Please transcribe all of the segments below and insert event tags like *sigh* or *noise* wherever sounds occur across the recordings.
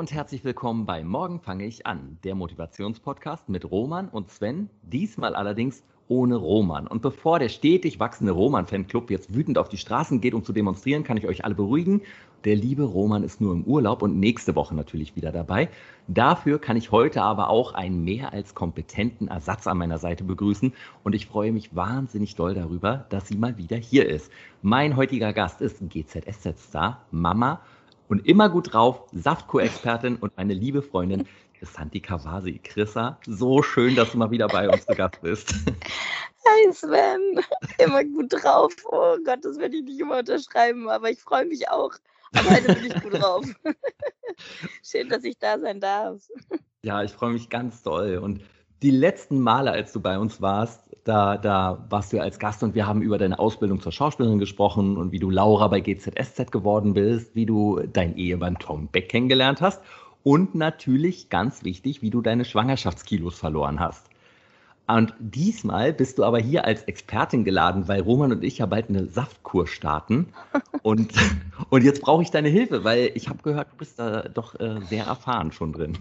Und herzlich willkommen bei Morgen fange ich an, der Motivationspodcast mit Roman und Sven, diesmal allerdings ohne Roman. Und bevor der stetig wachsende Roman-Fanclub jetzt wütend auf die Straßen geht, um zu demonstrieren, kann ich euch alle beruhigen. Der liebe Roman ist nur im Urlaub und nächste Woche natürlich wieder dabei. Dafür kann ich heute aber auch einen mehr als kompetenten Ersatz an meiner Seite begrüßen und ich freue mich wahnsinnig doll darüber, dass sie mal wieder hier ist. Mein heutiger Gast ist GZSZ-Star, Mama und immer gut drauf, Saftkur-Expertin und meine liebe Freundin Chrisanti Kawasi. Chrissa, so schön, dass du mal wieder bei uns zu Gast bist. *laughs* Hi Sven, immer gut drauf. Oh Gott, das werde ich nicht immer unterschreiben, aber ich freue mich auch. Aber heute bin ich gut drauf. *laughs* Schön, dass ich da sein darf. Ja, ich freue mich ganz doll. Und die letzten Male, als du bei uns warst, da, da warst du ja als Gast und wir haben über deine Ausbildung zur Schauspielerin gesprochen und wie du Laura bei GZSZ geworden bist, wie du dein Ehemann Tom Beck kennengelernt hast und natürlich ganz wichtig, wie du deine Schwangerschaftskilos verloren hast. Und diesmal bist du aber hier als Expertin geladen, weil Roman und ich ja bald eine Saftkur starten. *laughs* Und, und jetzt brauche ich deine Hilfe, weil ich habe gehört, du bist da doch äh, sehr erfahren schon drin.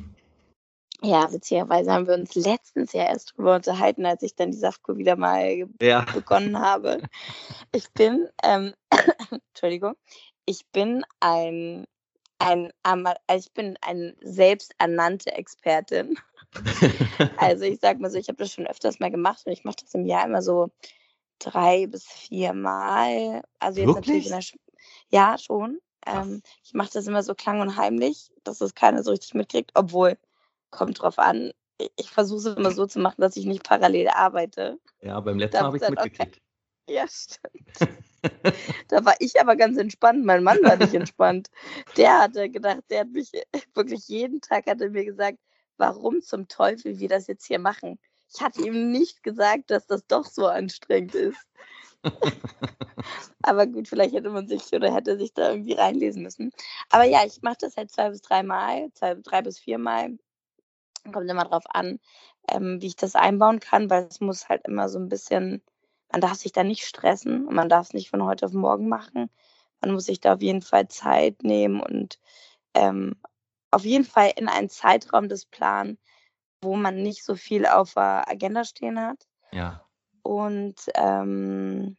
Ja, witzigerweise haben wir uns letztens ja erst drüber unterhalten, als ich dann die Saftkur wieder mal ja. begonnen habe. Ich bin, ähm, *coughs* Entschuldigung, ich bin ein, ein, also ich bin eine selbsternannte Expertin. *laughs* also ich sag mal so, ich habe das schon öfters mal gemacht und ich mache das im Jahr immer so drei bis vier Mal. Also jetzt Wirklich? natürlich in der Ja, schon. Ähm, ich mache das immer so klang und heimlich, dass es keiner so richtig mitkriegt, obwohl kommt drauf an. Ich versuche es immer so zu machen, dass ich nicht parallel arbeite. Ja, beim letzten habe ich es mitgekriegt. Okay. Ja, stimmt. da war ich aber ganz entspannt. Mein Mann war nicht entspannt. Der hatte gedacht, der hat mich *laughs* wirklich jeden Tag hat er mir gesagt, warum zum Teufel wir das jetzt hier machen. Ich hatte ihm nicht gesagt, dass das doch so anstrengend ist. aber gut, vielleicht hätte man sich oder hätte sich da irgendwie reinlesen müssen. Aber ja, ich mache das halt zwei bis drei Mal, zwei, drei bis vier Mal Kommt immer drauf an, ähm, wie ich das einbauen kann, weil es muss halt immer so ein bisschen, man darf sich da nicht stressen und man darf es nicht von heute auf morgen machen. Man muss sich da auf jeden Fall Zeit nehmen und ähm, auf jeden Fall in einen Zeitraum des Plans, wo man nicht so viel auf der Agenda stehen hat. Ja. Und ähm,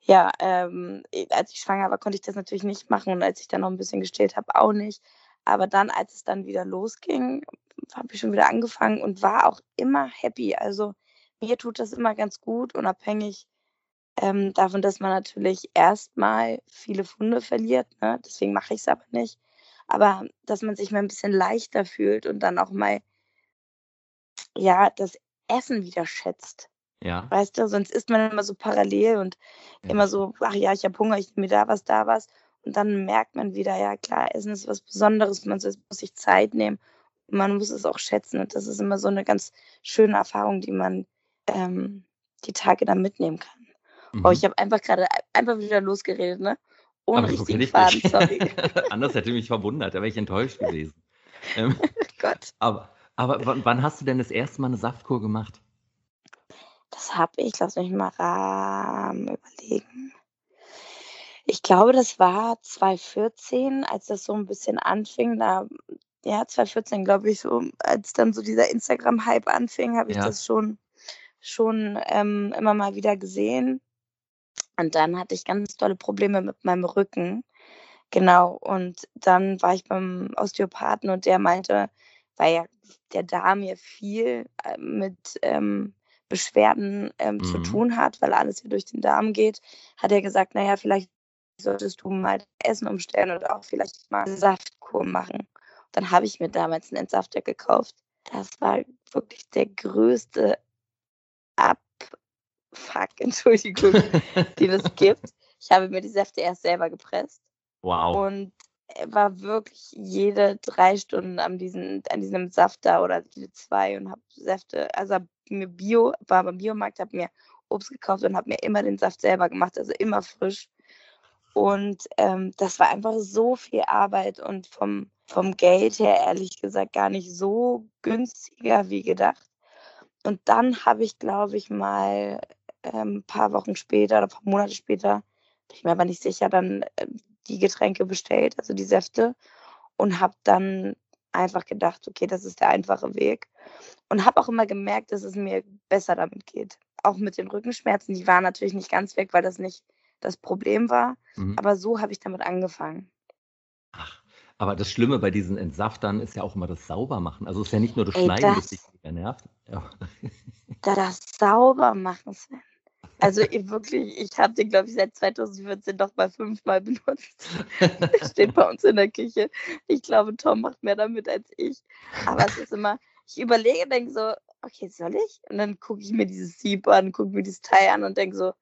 ja, ähm, als ich schwanger war, konnte ich das natürlich nicht machen und als ich dann noch ein bisschen gestillt habe, auch nicht. Aber dann, als es dann wieder losging, habe ich schon wieder angefangen und war auch immer happy. Also mir tut das immer ganz gut, unabhängig ähm, davon, dass man natürlich erstmal viele Funde verliert. Ne? Deswegen mache ich es aber nicht. Aber dass man sich mal ein bisschen leichter fühlt und dann auch mal ja das Essen wieder schätzt. Ja. Weißt du, sonst isst man immer so parallel und ja. immer so, ach ja, ich habe Hunger, ich nehme mir da was, da was. Und dann merkt man wieder, ja klar, Essen ist was Besonderes, man muss sich Zeit nehmen man muss es auch schätzen. Und das ist immer so eine ganz schöne Erfahrung, die man ähm, die Tage dann mitnehmen kann. Oh, mhm. Oh, ich habe einfach gerade einfach wieder losgeredet, ne? Ohne Aber richtigen Faden, sorry. *laughs* Anders hätte mich verwundert, da wäre ich enttäuscht gewesen. *laughs* Ähm, Gott. Aber, aber wann hast du denn das erste Mal eine Saftkur gemacht? Das habe ich, lass mich mal ähm, überlegen. Ich glaube, das war 2014, als das so ein bisschen anfing. Da ja, 2014, glaube ich, so, als dann so dieser Instagram-Hype anfing, habe ich ja. das schon, schon ähm, immer mal wieder gesehen. Und dann hatte ich ganz tolle Probleme mit meinem Rücken. Genau. Und dann war ich beim Osteopathen und der meinte, weil ja der Darm mir viel äh, mit ähm, Beschwerden ähm, mhm. zu tun hat, weil alles hier durch den Darm geht, hat er gesagt, naja, vielleicht solltest du mal Essen umstellen und auch vielleicht mal eine Saftkur machen. Dann habe ich mir damals einen Entsafter gekauft. Das war wirklich der größte Abfuck, *laughs* Entschuldigung, den es *laughs* gibt. Ich habe mir die Säfte erst selber gepresst. Wow. Und war wirklich jede drei Stunden an, diesen, an diesem Safter oder jede zwei und habe Säfte, also mir Bio, war beim Biomarkt, habe mir Obst gekauft und habe mir immer den Saft selber gemacht, also immer frisch. Und ähm, das war einfach so viel Arbeit und vom, vom Geld her ehrlich gesagt gar nicht so günstiger wie gedacht. Und dann habe ich, glaube ich, mal ähm, ein paar Wochen später oder ein paar Monate später, bin ich mir aber nicht sicher, dann äh, die Getränke bestellt, also die Säfte. und habe dann einfach gedacht, okay, das ist der einfache Weg. Und habe auch immer gemerkt, dass es mir besser damit geht. Auch mit den Rückenschmerzen, die waren natürlich nicht ganz weg, weil das nicht das Problem war. Mhm. Aber so habe ich damit angefangen. Ach, aber das Schlimme bei diesen Entsaftern ist ja auch immer das Saubermachen. Also es ist ja nicht nur das Ey, Schneiden, das, dich nervt. Ja. Das Saubermachen, Sven. Also wirklich, ich habe den, glaube ich, seit 2014 doch mal fünfmal benutzt. *laughs* Der steht bei uns in der Küche. Ich glaube, Tom macht mehr damit als ich. Aber es ist immer, ich überlege und denke so, okay, soll ich? Und dann gucke ich mir dieses Sieb an, gucke mir dieses Teil an und denke so,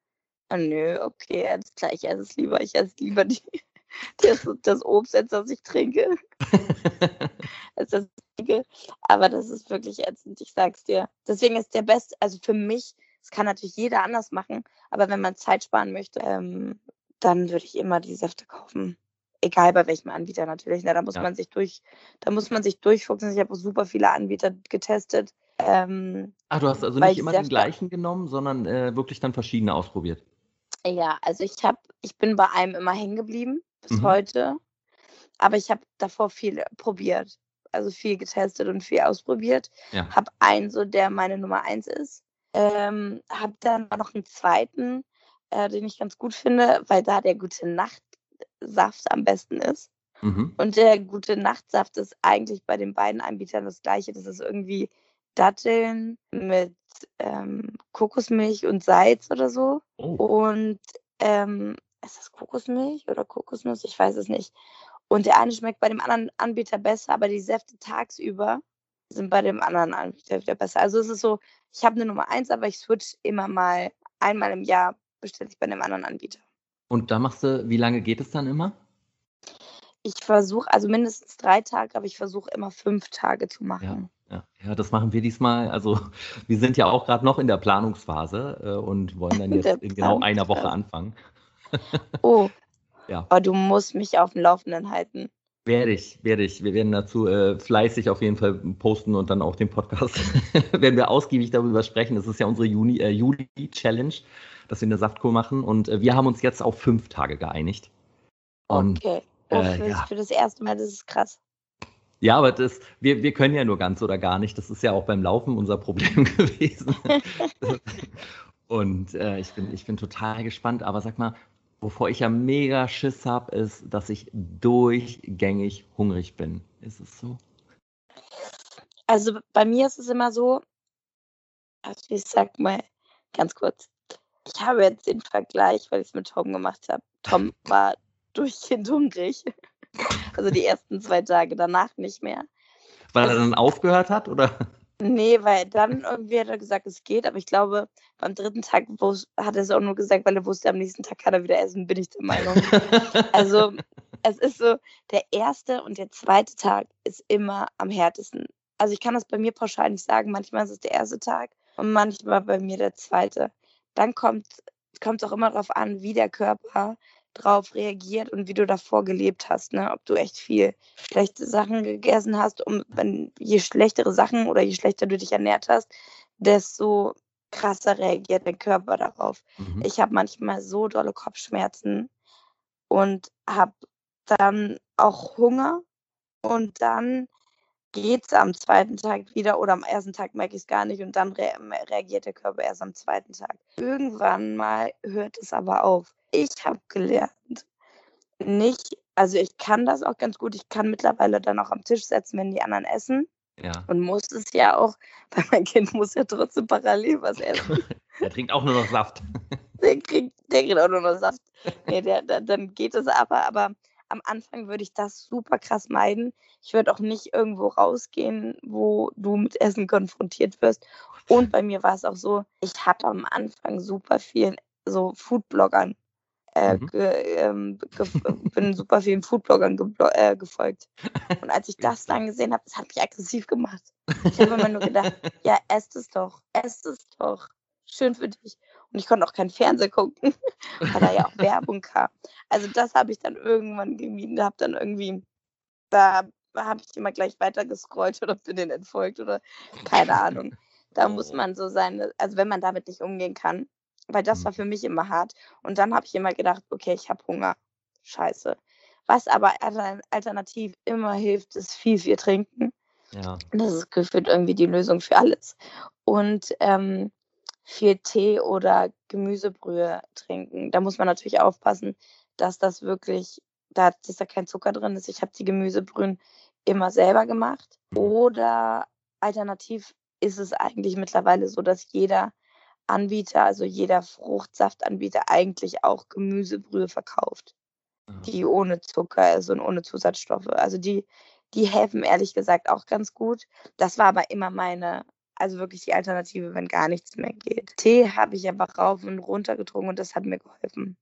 oh nö, okay, alles klar, ich esse es lieber, ich esse lieber die, *laughs* das, das Obst, als das ich trinke. *laughs* als das trinke. Aber das ist wirklich ätzend, ich sag's dir. Deswegen ist der beste, also für mich, das kann natürlich jeder anders machen, aber wenn man Zeit sparen möchte, ähm, dann würde ich immer die Säfte kaufen. Egal bei welchem Anbieter natürlich. Ne? Da muss ja. man sich durch, da muss man sich durchfuchsen. Ich habe super viele Anbieter getestet. Ähm, Ach, du hast also nicht immer den gleichen genommen, sondern äh, wirklich dann verschiedene ausprobiert. Ja, also ich habe, ich bin bei einem immer hängen geblieben bis mhm. heute. Aber ich habe davor viel probiert. Also viel getestet und viel ausprobiert. Ja. Habe einen, so der meine Nummer eins ist. Ähm, habe dann noch einen zweiten, äh, den ich ganz gut finde, weil da der gute Nachtsaft am besten ist. Mhm. Und der gute Nachtsaft ist eigentlich bei den beiden Anbietern das gleiche. Das ist irgendwie Datteln mit ähm, Kokosmilch und Salz oder so. Oh. Und ähm, ist das Kokosmilch oder Kokosnuss? Ich weiß es nicht. Und der eine schmeckt bei dem anderen Anbieter besser, aber die Säfte tagsüber sind bei dem anderen Anbieter wieder besser. Also es ist so, ich habe eine Nummer eins, aber ich switch immer mal einmal im Jahr bestelle ich bei einem anderen Anbieter. Und da machst du, wie lange geht es dann immer? Ich versuche, also mindestens drei Tage, aber ich versuche immer fünf Tage zu machen. Ja, ja, ja, das machen wir diesmal. Also *laughs* wir sind ja auch gerade noch in der Planungsphase äh, und wollen dann *laughs* jetzt in genau einer Woche anfangen. *laughs* Oh. ja. Aber du musst mich auf dem Laufenden halten. Werde ich, werde ich. Wir werden dazu äh, fleißig auf jeden Fall posten und dann auch den Podcast werden wir ausgiebig darüber sprechen. Das ist ja unsere Juni, äh, Juli-Challenge, dass wir eine Saftkur machen. Und äh, wir haben uns jetzt auf fünf Tage geeinigt. Und, okay. Oh, äh, für, ja. für das erste Mal, das ist krass. Ja, aber das, wir, wir können ja nur ganz oder gar nicht. Das ist ja auch beim Laufen unser Problem *laughs* gewesen. Und äh, ich, bin, ich bin total gespannt. Aber sag mal, Wovor ich ja mega Schiss habe, ist, dass ich durchgängig hungrig bin. Ist es so? Also bei mir ist es immer so, also ich sag mal ganz kurz, ich habe jetzt den Vergleich, weil ich es mit Tom gemacht habe. Tom *laughs* war durchgehend hungrig. Also die ersten zwei Tage, danach nicht mehr. Weil er dann aufgehört hat, oder? Nee, weil dann irgendwie hat er gesagt, es geht, aber ich glaube, beim dritten Tag hat er es auch nur gesagt, weil er wusste, am nächsten Tag kann er wieder essen, bin ich der Meinung. *laughs* also es ist so, der erste und der zweite Tag ist immer am härtesten. Also ich kann das bei mir pauschal nicht sagen, manchmal ist es der erste Tag und manchmal bei mir der zweite. Dann kommt es auch immer darauf an, wie der Körper drauf reagiert und wie du davor gelebt hast, ne? Ob du echt viel schlechte Sachen gegessen hast, um wenn je schlechtere Sachen oder je schlechter du dich ernährt hast, desto krasser reagiert der Körper darauf. Mhm. Ich habe manchmal so dolle Kopfschmerzen und habe dann auch Hunger und dann geht es am zweiten Tag wieder oder am ersten Tag merke ich es gar nicht und dann re reagiert der Körper erst am zweiten Tag. Irgendwann mal hört es aber auf. Ich habe gelernt, nicht, also ich kann das auch ganz gut. Ich kann mittlerweile dann auch am Tisch setzen, wenn die anderen essen. Ja. Und muss es ja auch, *laughs* weil mein Kind muss ja trotzdem parallel was *laughs* essen. der trinkt auch nur noch Saft. *laughs* Der kriegt, der kriegt auch nur noch Saft. Nee, der, der, dann geht es aber, aber am Anfang würde ich das super krass meiden. Ich würde auch nicht irgendwo rausgehen, wo du mit Essen konfrontiert wirst. Und bei mir war es auch so, ich habe am Anfang super vielen so Foodbloggern äh, mhm. ge, ähm, ge, bin super vielen Foodbloggern ge, äh, gefolgt. Und als ich *laughs* das dann gesehen habe, das hat mich aggressiv gemacht. Ich habe immer nur gedacht, *laughs* ja, esst es doch, esst es doch. Schön für dich. Und ich konnte auch kein Fernsehen gucken, *laughs* weil da ja auch Werbung kam. Also das habe ich dann irgendwann gemieden, habe dann irgendwie, da habe ich immer gleich weiter gescrollt oder bin den entfolgt oder keine Ahnung. Da muss oh. man so sein, also wenn man damit nicht umgehen kann, weil das war mhm. für mich immer hart. Und dann habe ich immer gedacht, okay, ich habe Hunger. Scheiße. Was aber alternativ immer hilft, ist viel, viel trinken. Ja. Das ist gefühlt irgendwie die Lösung für alles. Und ähm, viel Tee oder Gemüsebrühe trinken. Da muss man natürlich aufpassen, dass das wirklich, da, dass da kein Zucker drin ist. Ich habe die Gemüsebrühen immer selber gemacht. Mhm. Oder alternativ ist es eigentlich mittlerweile so, dass jeder Anbieter, also jeder Fruchtsaftanbieter eigentlich auch Gemüsebrühe verkauft, die ohne Zucker ist und ohne Zusatzstoffe. Also die, die helfen ehrlich gesagt auch ganz gut. Das war aber immer meine, also wirklich die Alternative, wenn gar nichts mehr geht. Tee habe ich einfach rauf und runter getrunken und das hat mir geholfen.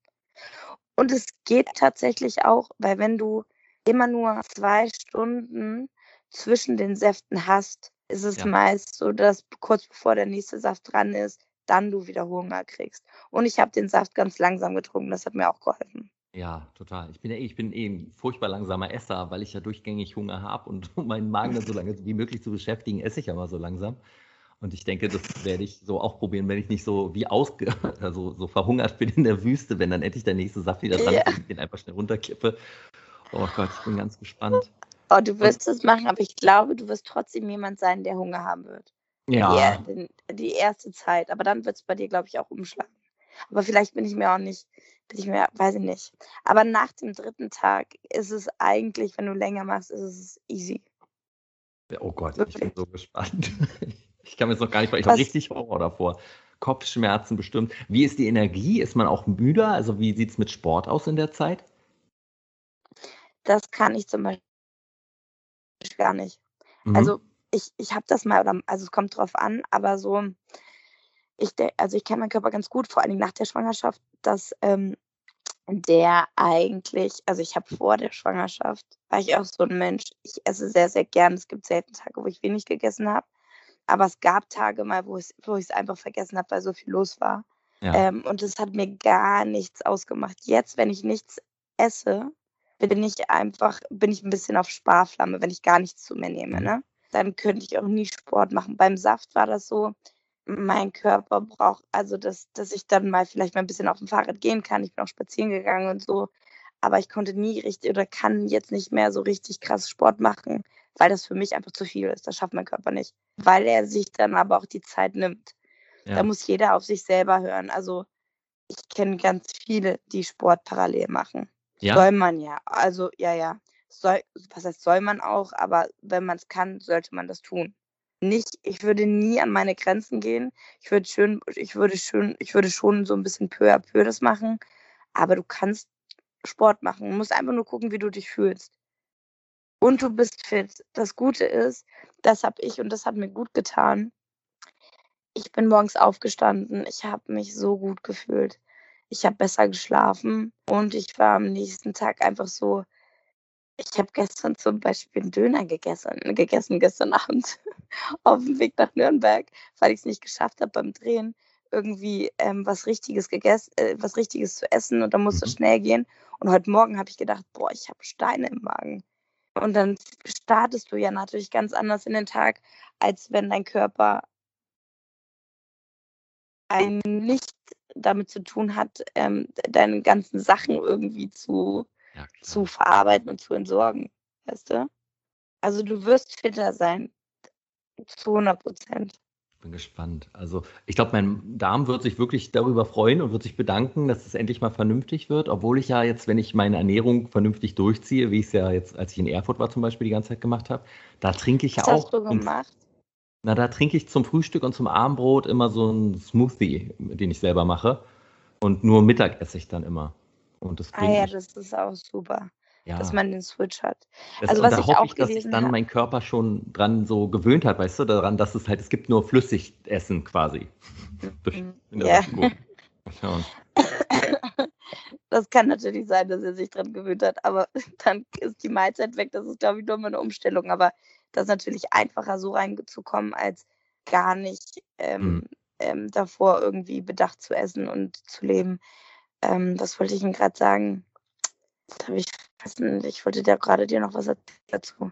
Und es geht tatsächlich auch, weil wenn du immer nur zwei Stunden zwischen den Säften hast, ist es ja. meist so, dass kurz bevor der nächste Saft dran ist, dann du wieder Hunger kriegst. Und ich habe den Saft ganz langsam getrunken, das hat mir auch geholfen. Ja, total. Ich bin ja eh, ich bin eh ein furchtbar langsamer Esser, weil ich ja durchgängig Hunger habe und *laughs* um meinen Magen dann so lange wie möglich zu beschäftigen, esse ich ja mal so langsam. Und ich denke, das werde ich so auch probieren, wenn ich nicht so wie ausge *laughs* also so verhungert bin in der Wüste, wenn dann endlich der nächste Saft wieder dran ja. ist und ich den einfach schnell runterkippe. Oh Gott, ich bin ganz gespannt. Oh, du wirst es machen, aber ich glaube, du wirst trotzdem jemand sein, der Hunger haben wird. Ja. Die, die erste Zeit. Aber dann wird es bei dir, glaube ich, auch umschlagen. Aber vielleicht bin ich mir auch nicht, bin ich mir, weiß ich nicht. Aber nach dem dritten Tag ist es eigentlich, wenn du länger machst, ist es easy. Oh Gott, Wirklich? ich bin so gespannt. *laughs* Ich kann mir das noch gar nicht vorstellen. Ich habe richtig Horror davor. Kopfschmerzen bestimmt. Wie ist die Energie? Ist man auch müder? Also wie sieht es mit Sport aus in der Zeit? Das kann ich zum Beispiel gar nicht. Mhm. Also ich, ich habe das mal, also es kommt drauf an, aber so, ich, also ich kenne meinen Körper ganz gut, vor allem nach der Schwangerschaft, dass ähm, der eigentlich, also ich habe vor der Schwangerschaft, war ich auch so ein Mensch, ich esse sehr, sehr gern. Es gibt selten Tage, wo ich wenig gegessen habe. Aber es gab Tage mal, wo ich es einfach vergessen habe, weil so viel los war. Ja. Ähm, und es hat mir gar nichts ausgemacht. Jetzt, wenn ich nichts esse, bin ich einfach, bin ich ein bisschen auf Sparflamme, wenn ich gar nichts zu mir nehme. Mhm. Ne? Dann könnte ich auch nie Sport machen. Beim Saft war das so, mein Körper braucht, also dass, dass ich dann mal vielleicht mal ein bisschen auf dem Fahrrad gehen kann. Ich bin auch spazieren gegangen und so. Aber ich konnte nie richtig oder kann jetzt nicht mehr so richtig krass Sport machen, weil das für mich einfach zu viel ist. Das schafft mein Körper nicht. Weil er sich dann aber auch die Zeit nimmt. Ja. Da muss jeder auf sich selber hören. Also ich kenne ganz viele, die Sport parallel machen. Ja. Soll man ja. Also ja, ja soll, was heißt soll man auch, aber wenn man es kann, sollte man das tun. Nicht, ich würde nie an meine Grenzen gehen. Ich würde schön, ich würde schön, ich würde schon so ein bisschen peu à peu das machen, aber du kannst Sport machen. Du musst einfach nur gucken, wie du dich fühlst. Und du bist fit. Das Gute ist, das habe ich und das hat mir gut getan. Ich bin morgens aufgestanden. Ich habe mich so gut gefühlt. Ich habe besser geschlafen und ich war am nächsten Tag einfach so, ich habe gestern zum Beispiel einen Döner gegessen, gegessen gestern Abend *laughs* auf dem Weg nach Nürnberg, weil ich es nicht geschafft habe beim Drehen irgendwie ähm, was Richtiges gegessen, äh, was Richtiges zu essen und dann musste mhm. schnell gehen. Und heute Morgen habe ich gedacht, boah, ich habe Steine im Magen. Und dann startest du ja natürlich ganz anders in den Tag, als wenn dein Körper ein nicht damit zu tun hat, ähm, deine ganzen Sachen irgendwie zu ja, zu verarbeiten und zu entsorgen. Weißt du? Also du wirst fitter sein. Zu 100 Prozent. Ich bin gespannt. Also ich glaube, mein Darm wird sich wirklich darüber freuen und wird sich bedanken, dass es endlich mal vernünftig wird, obwohl ich ja jetzt, wenn ich meine Ernährung vernünftig durchziehe, wie ich es ja jetzt, als ich in Erfurt war zum Beispiel die ganze Zeit gemacht habe, da trinke ich Was ja auch. Was hast du gemacht? Na, da trinke ich zum Frühstück und zum Abendbrot immer so einen Smoothie, den ich selber mache. Und nur Mittag esse ich dann immer. Und das Ah ja, das ist auch super, dass man den Switch hat. Das, Also, was da ich hoffe auch ich, dass sich dann mein Körper schon dran so gewöhnt hat, weißt du, daran, dass es halt, es gibt nur Flüssigessen quasi. *laughs* Mhm. Ja. *laughs* Das kann natürlich sein, dass er sich dran gewöhnt hat, aber *laughs* dann ist die Mahlzeit weg. Das ist, glaube ich, nur mal eine Umstellung. Aber das ist natürlich einfacher, so reinzukommen, als gar nicht ähm, Mhm. ähm, davor irgendwie bedacht zu essen und zu leben. Ähm, was wollte ich ihm gerade sagen? Das habe ich vergessen. Ich wollte da gerade dir noch was dazu.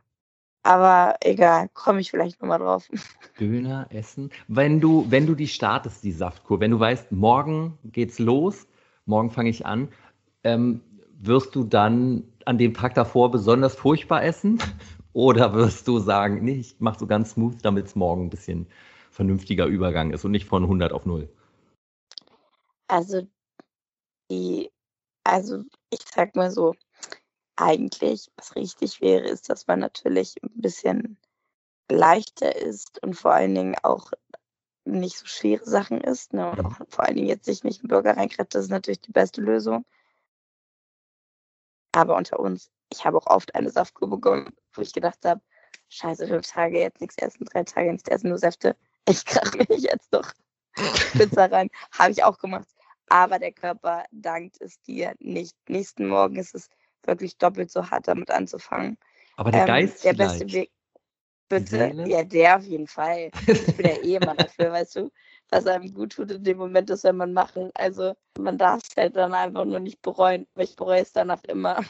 Aber egal, komme ich vielleicht nochmal drauf. *laughs* Döner essen. Wenn du, wenn du die startest, die Saftkur, wenn du weißt, morgen geht's los, morgen fange ich an, ähm, wirst du dann an dem Tag davor besonders furchtbar essen? *laughs* Oder wirst du sagen, nee, ich mache so ganz smooth, damit es morgen ein bisschen vernünftiger Übergang ist und nicht von 100 auf 0? Also, die, also ich sag mal so, eigentlich, was richtig wäre, ist, dass man natürlich ein bisschen leichter ist und vor allen Dingen auch nicht so schwere Sachen isst. Ne? Oder Mhm. vor allen Dingen jetzt sich nicht einen Burger reinkriegt, das ist natürlich die beste Lösung. Aber unter uns, ich habe auch oft eine Saftkur bekommen, wo ich gedacht habe, scheiße, fünf Tage jetzt nichts essen, drei Tage nichts essen, nur Säfte. Ich krache mir jetzt doch *laughs* Pizza rein. Habe ich auch gemacht. Aber der Körper dankt es dir nicht. Nächsten Morgen ist es wirklich doppelt so hart, damit anzufangen. Aber der Ähm, Geist der vielleicht. beste Weg. Bitte? Ja, der auf jeden Fall. Ich bin ja *laughs* eh immer dafür, weißt du, was einem gut tut in dem Moment, das soll man machen. Also man darf es halt dann einfach nur nicht bereuen, weil ich bereue es danach immer.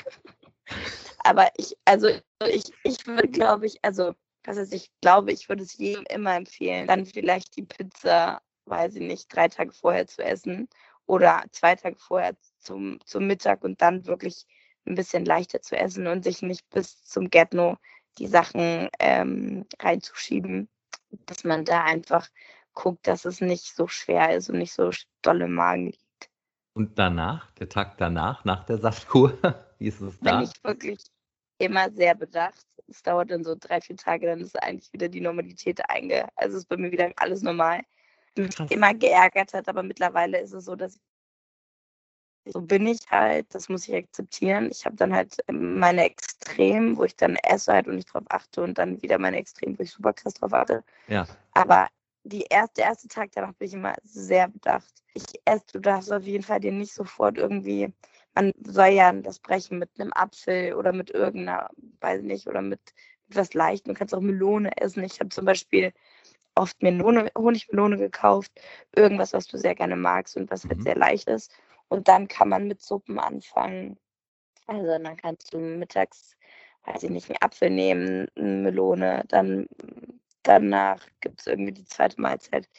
*laughs* Aber ich, also ich, ich würde, glaube ich, also was heißt, ich glaube, ich würde es jedem immer empfehlen, dann vielleicht die Pizza, weiß ich nicht, drei Tage vorher zu essen oder zwei Tage vorher zum, zum Mittag und dann wirklich ein bisschen leichter zu essen und sich nicht bis zum Get-No die Sachen ähm, reinzuschieben, dass man da einfach guckt, dass es nicht so schwer ist und nicht so doll im Magen liegt. Und danach, der Tag danach, nach der Saftkur, *laughs* wie ist es Bin da? ich wirklich immer sehr bedacht. Es dauert dann so drei, vier Tage, dann ist eigentlich wieder die Normalität einge... Also ist bei mir wieder alles normal. Mich Krass. immer geärgert hat, aber mittlerweile ist es so, dass ich so bin ich halt, das muss ich akzeptieren. Ich habe dann halt meine Extremen, wo ich dann esse halt und nicht drauf achte und dann wieder meine Extremen, wo ich super krass drauf achte. Ja. Aber die erste, der erste Tag danach bin ich immer sehr bedacht. Ich esse, du darfst auf jeden Fall dir nicht sofort irgendwie, man soll ja das brechen mit einem Apfel oder mit irgendeiner, weiß nicht, oder mit, mit was Leichtem. Du kannst auch Melone essen. Ich habe zum Beispiel oft Melone, Honigmelone gekauft, irgendwas, was du sehr gerne magst und was halt Mhm. sehr leicht ist. Und dann kann man mit Suppen anfangen. Also dann kannst du mittags, weiß ich nicht, einen Apfel nehmen, eine Melone, dann danach gibt es irgendwie die zweite Mahlzeit,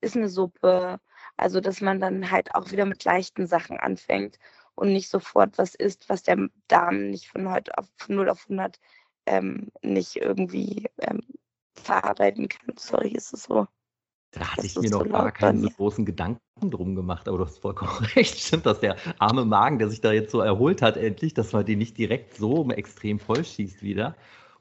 ist eine Suppe. Also dass man dann halt auch wieder mit leichten Sachen anfängt und nicht sofort was isst, was der Darm nicht von heute auf von 0 auf 100 ähm, nicht irgendwie ähm, verarbeiten kann. Sorry, ist es so. Da hatte ich mir so noch gar laut bei keine so großen Gedanken drum gemacht, aber du hast vollkommen *laughs* recht. Stimmt, dass der arme Magen, der sich da jetzt so erholt hat, endlich, dass man den nicht direkt so extrem vollschießt wieder.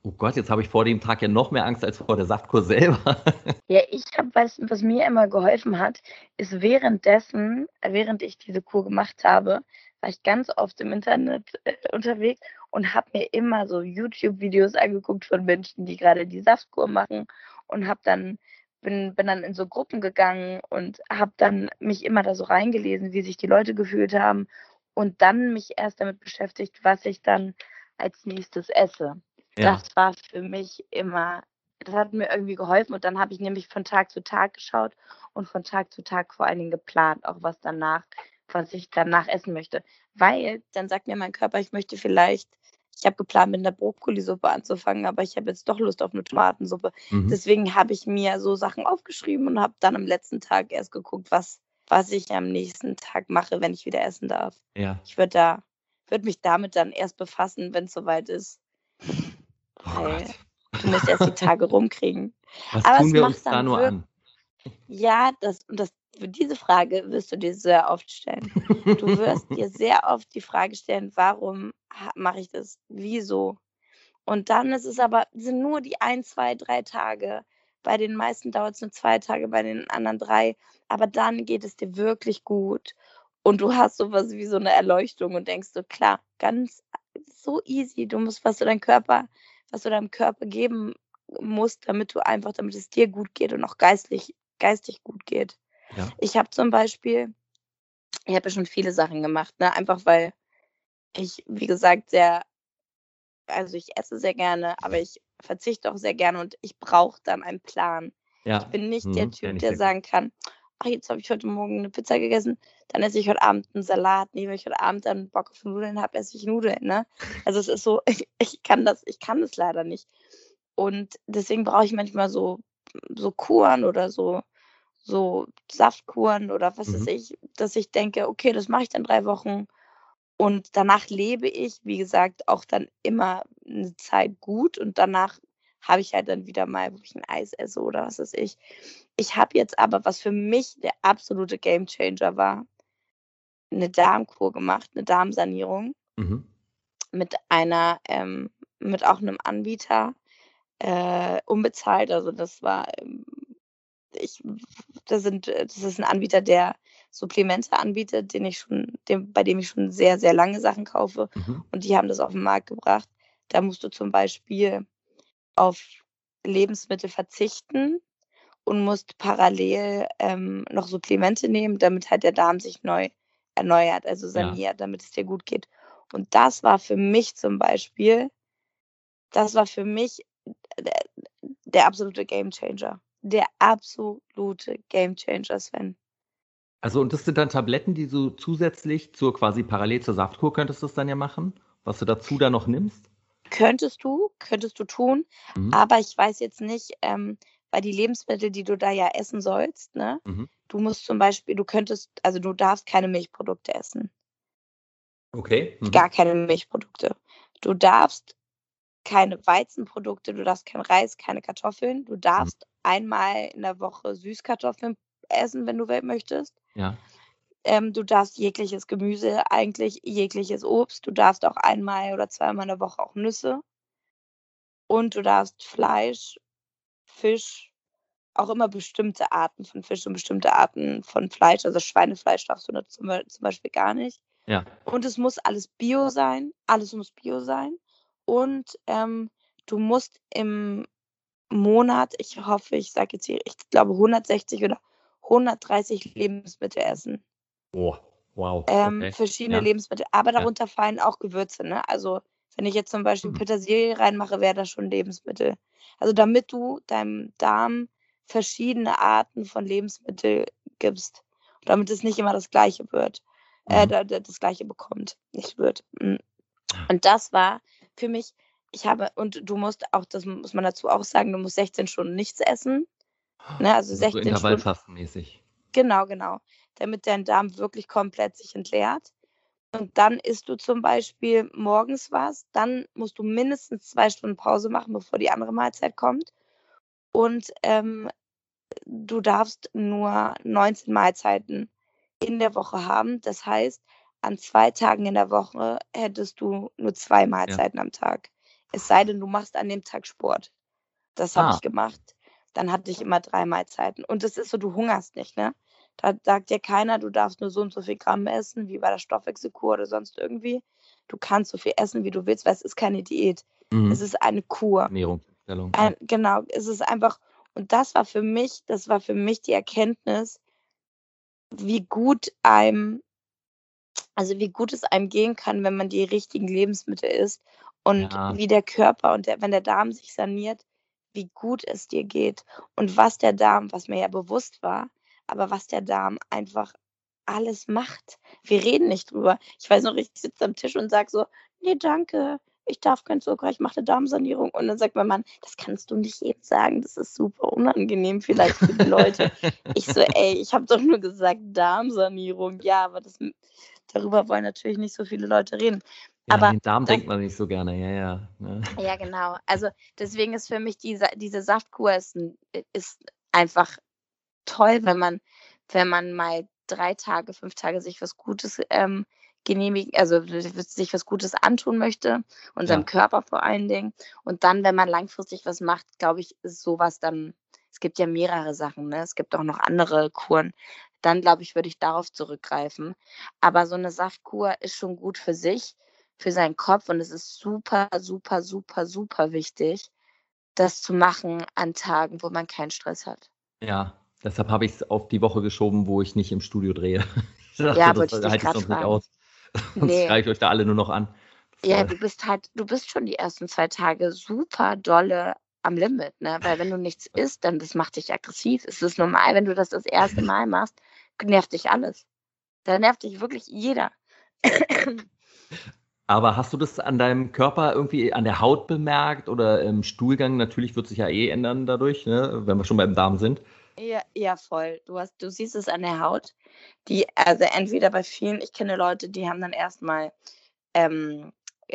Oh Gott, jetzt habe ich vor dem Tag ja noch mehr Angst als vor der Saftkur selber. *laughs* Ja, ich habe, was, was mir immer geholfen hat, ist währenddessen, äh, während ich diese Kur gemacht habe, war ich ganz oft im Internet äh, unterwegs und habe mir immer so YouTube-Videos angeguckt von Menschen, die gerade die Saftkur machen und habe dann bin, bin dann in so Gruppen gegangen und habe dann mich immer da so reingelesen, wie sich die Leute gefühlt haben und dann mich erst damit beschäftigt, was ich dann als nächstes esse. Ja, Das war für mich immer, das hat mir irgendwie geholfen und dann habe ich nämlich von Tag zu Tag geschaut und von Tag zu Tag vor allen Dingen geplant, auch was danach, was ich danach essen möchte. Weil dann sagt mir mein Körper, ich möchte vielleicht, ich habe geplant, mit einer Brokkolisuppe anzufangen, aber ich habe jetzt doch Lust auf eine Tomatensuppe. mhm. Deswegen habe ich mir so Sachen aufgeschrieben und habe dann am letzten Tag erst geguckt, was, was ich am nächsten Tag mache, wenn ich wieder essen darf. ja. Ich würde da, würde mich damit dann erst befassen, wenn es soweit ist. Oh Weil du musst erst die Tage rumkriegen. *laughs* Was Aber tun es wir macht uns da nur an? Ja, das, und das, für diese Frage wirst du dir sehr oft stellen. Du wirst *laughs* dir sehr oft die Frage stellen, warum mache ich das? Wieso? Und dann ist es aber, sind nur die ein, zwei, drei Tage. Bei den meisten dauert es nur zwei Tage, bei den anderen drei. Aber dann geht es dir wirklich gut. Und du hast sowas wie so eine Erleuchtung und denkst so, klar, ganz so easy. Du musst, was du deinem Körper, was du deinem Körper geben musst, damit du einfach, damit es dir gut geht und auch geistlich, geistig gut geht. Ja. Ich habe zum Beispiel, ich habe ja schon viele Sachen gemacht, ne? Einfach weil ich, wie gesagt, sehr, also ich esse sehr gerne, aber ich verzichte auch sehr gerne und ich brauche dann einen Plan. Ja. Ich bin nicht Mhm, der Typ, der sagen kann, ach, jetzt habe ich heute Morgen eine Pizza gegessen, dann esse ich heute Abend einen Salat. Nee, wenn ich heute Abend dann Bock auf Nudeln habe, esse ich Nudeln, ne? Also es ist so, *laughs* ich, ich kann das, ich kann das leider nicht. Und deswegen brauche ich manchmal so, so Kuren oder so, so Saftkuren oder was weiß Mhm. ich, dass ich denke, okay, das mache ich dann drei Wochen Und danach lebe ich, wie gesagt, auch dann immer eine Zeit gut und danach habe ich halt dann wieder mal, wo ich ein Eis esse oder was weiß ich. Ich habe jetzt aber, was für mich der absolute Gamechanger war, eine Darmkur gemacht, eine Darmsanierung Mhm. mit einer, ähm, mit auch einem Anbieter, äh, unbezahlt. Also das war, ähm, ich, das sind, das ist ein Anbieter, der Supplemente anbietet, den ich schon, dem, bei dem ich schon sehr, sehr lange Sachen kaufe. Mhm. Und die haben das auf den Markt gebracht. Da musst du zum Beispiel auf Lebensmittel verzichten und musst parallel ähm, noch Supplemente nehmen, damit halt der Darm sich neu erneuert, also Ja. saniert, damit es dir gut geht. Und das war für mich zum Beispiel, das war für mich der, der absolute Gamechanger. Der absolute Gamechanger, Sven. Also, und das sind dann Tabletten, die du zusätzlich zur quasi parallel zur Saftkur könntest du das dann ja machen, was du dazu da noch nimmst? Könntest du, könntest du tun, Mhm. aber ich weiß jetzt nicht, ähm, weil die Lebensmittel, die du da ja essen sollst, ne? Mhm. Du musst zum Beispiel, du könntest, also du darfst keine Milchprodukte essen. Okay. Mhm. Gar keine Milchprodukte. Du darfst keine Weizenprodukte, du darfst kein Reis, keine Kartoffeln. Mhm. Du darfst einmal in der Woche Süßkartoffeln essen, wenn du möchtest. Ja. Ähm, du darfst jegliches Gemüse, eigentlich jegliches Obst. Du darfst auch einmal oder zweimal in der Woche auch Nüsse. Und du darfst Fleisch, Fisch, auch immer bestimmte Arten von Fisch und bestimmte Arten von Fleisch. Also Schweinefleisch darfst du zum Beispiel gar nicht. Ja. Und es muss alles Bio sein. Alles muss Bio sein. Und ähm, du musst im Monat, ich hoffe, ich sage jetzt hier, ich glaube 160 oder 130 Lebensmittel essen. Oh, wow. Ähm, Okay. verschiedene Ja. Lebensmittel. Aber Ja. darunter fallen auch Gewürze. Ne? Also wenn ich jetzt zum Beispiel Mhm. Petersilie reinmache, wäre das schon Lebensmittel. Also damit du deinem Darm verschiedene Arten von Lebensmittel gibst. Damit es nicht immer das gleiche wird. Äh, Mhm. da, das gleiche bekommt. Nicht wird. Mm. Ah. Und das war für mich, ich habe, und du musst auch, das muss man dazu auch sagen, du musst 16 Stunden nichts essen. Ne? Also So 16 Stunden. Intervallfastenmäßig. Genau, genau. Damit dein Darm wirklich komplett sich entleert. Und dann isst du zum Beispiel morgens was, dann musst du mindestens zwei Stunden Pause machen, bevor die andere Mahlzeit kommt. Und ähm, du darfst nur 19 Mahlzeiten in der Woche haben. Das heißt, an zwei Tagen in der Woche hättest du nur zwei Mahlzeiten am Tag. Es sei denn, du machst an dem Tag Sport. Das habe Ah. ich gemacht. Dann hatte ich immer drei Mahlzeiten. Und es ist so, du hungerst nicht, ne? Da sagt dir keiner, du darfst nur so und so viel Gramm essen, wie bei der Stoffwechselkur oder sonst irgendwie. Du kannst so viel essen, wie du willst, weil es ist keine Diät. Mhm. Es ist eine Kur. Ernährungsstellung. Ein, genau, es ist einfach, und das war für mich, das war für mich die Erkenntnis, wie gut einem, also wie gut es einem gehen kann, wenn man die richtigen Lebensmittel isst und Ja. wie der Körper und der, wenn der Darm sich saniert, wie gut es dir geht und was der Darm, was mir ja bewusst war, aber was der Darm einfach alles macht. Wir reden nicht drüber. Ich weiß noch, ich sitze am Tisch und sage so, nee, danke, ich darf kein Zucker, ich mache eine Darmsanierung. Und dann sagt mein Mann, das kannst du nicht jedem sagen, das ist super unangenehm vielleicht für die Leute. ich so, ey, ich habe doch nur gesagt Darmsanierung. Ja, aber das, darüber wollen natürlich nicht so viele Leute reden. Ja, aber den Darm das- denkt man nicht so gerne, ja, ja. ne? Ja, genau. Also deswegen ist für mich diese, diese Saftkur ist, ist einfach toll, wenn man, wenn man mal drei Tage, fünf Tage sich was Gutes ähm, genehmigen, also sich was Gutes antun möchte und seinem Ja. Körper vor allen Dingen. Und dann, wenn man langfristig was macht, glaube ich, ist sowas dann, es gibt ja mehrere Sachen, ne? Es gibt auch noch andere Kuren. Dann, glaube ich, würde ich darauf zurückgreifen. Aber so eine Saftkur ist schon gut für sich, für seinen Kopf und es ist super, super, super, super wichtig, das zu machen an Tagen, wo man keinen Stress hat. Ja, deshalb habe ich es auf die Woche geschoben, wo ich nicht im Studio drehe. *laughs* Ich dachte, Ja, das wollte ich halte ich sonst nicht fragen. aus. *laughs* Sonst Nee. schreibe ich euch da alle nur noch an. Das, Ja, du bist halt, du bist schon die ersten zwei Tage super dolle am Limit, ne? Weil wenn du nichts isst, dann das macht dich aggressiv. Es ist normal, wenn du das das erste *laughs* Mal machst, nervt dich alles. Da nervt dich wirklich jeder. Aber hast du das an deinem Körper irgendwie an der Haut bemerkt oder im Stuhlgang? Natürlich wird sich ja eh ändern dadurch, ne, wenn wir schon beim Darm sind. Ja, ja, voll. Du hast, du siehst es an der Haut. Die, also entweder bei vielen, ich kenne Leute, die haben dann erstmal ähm,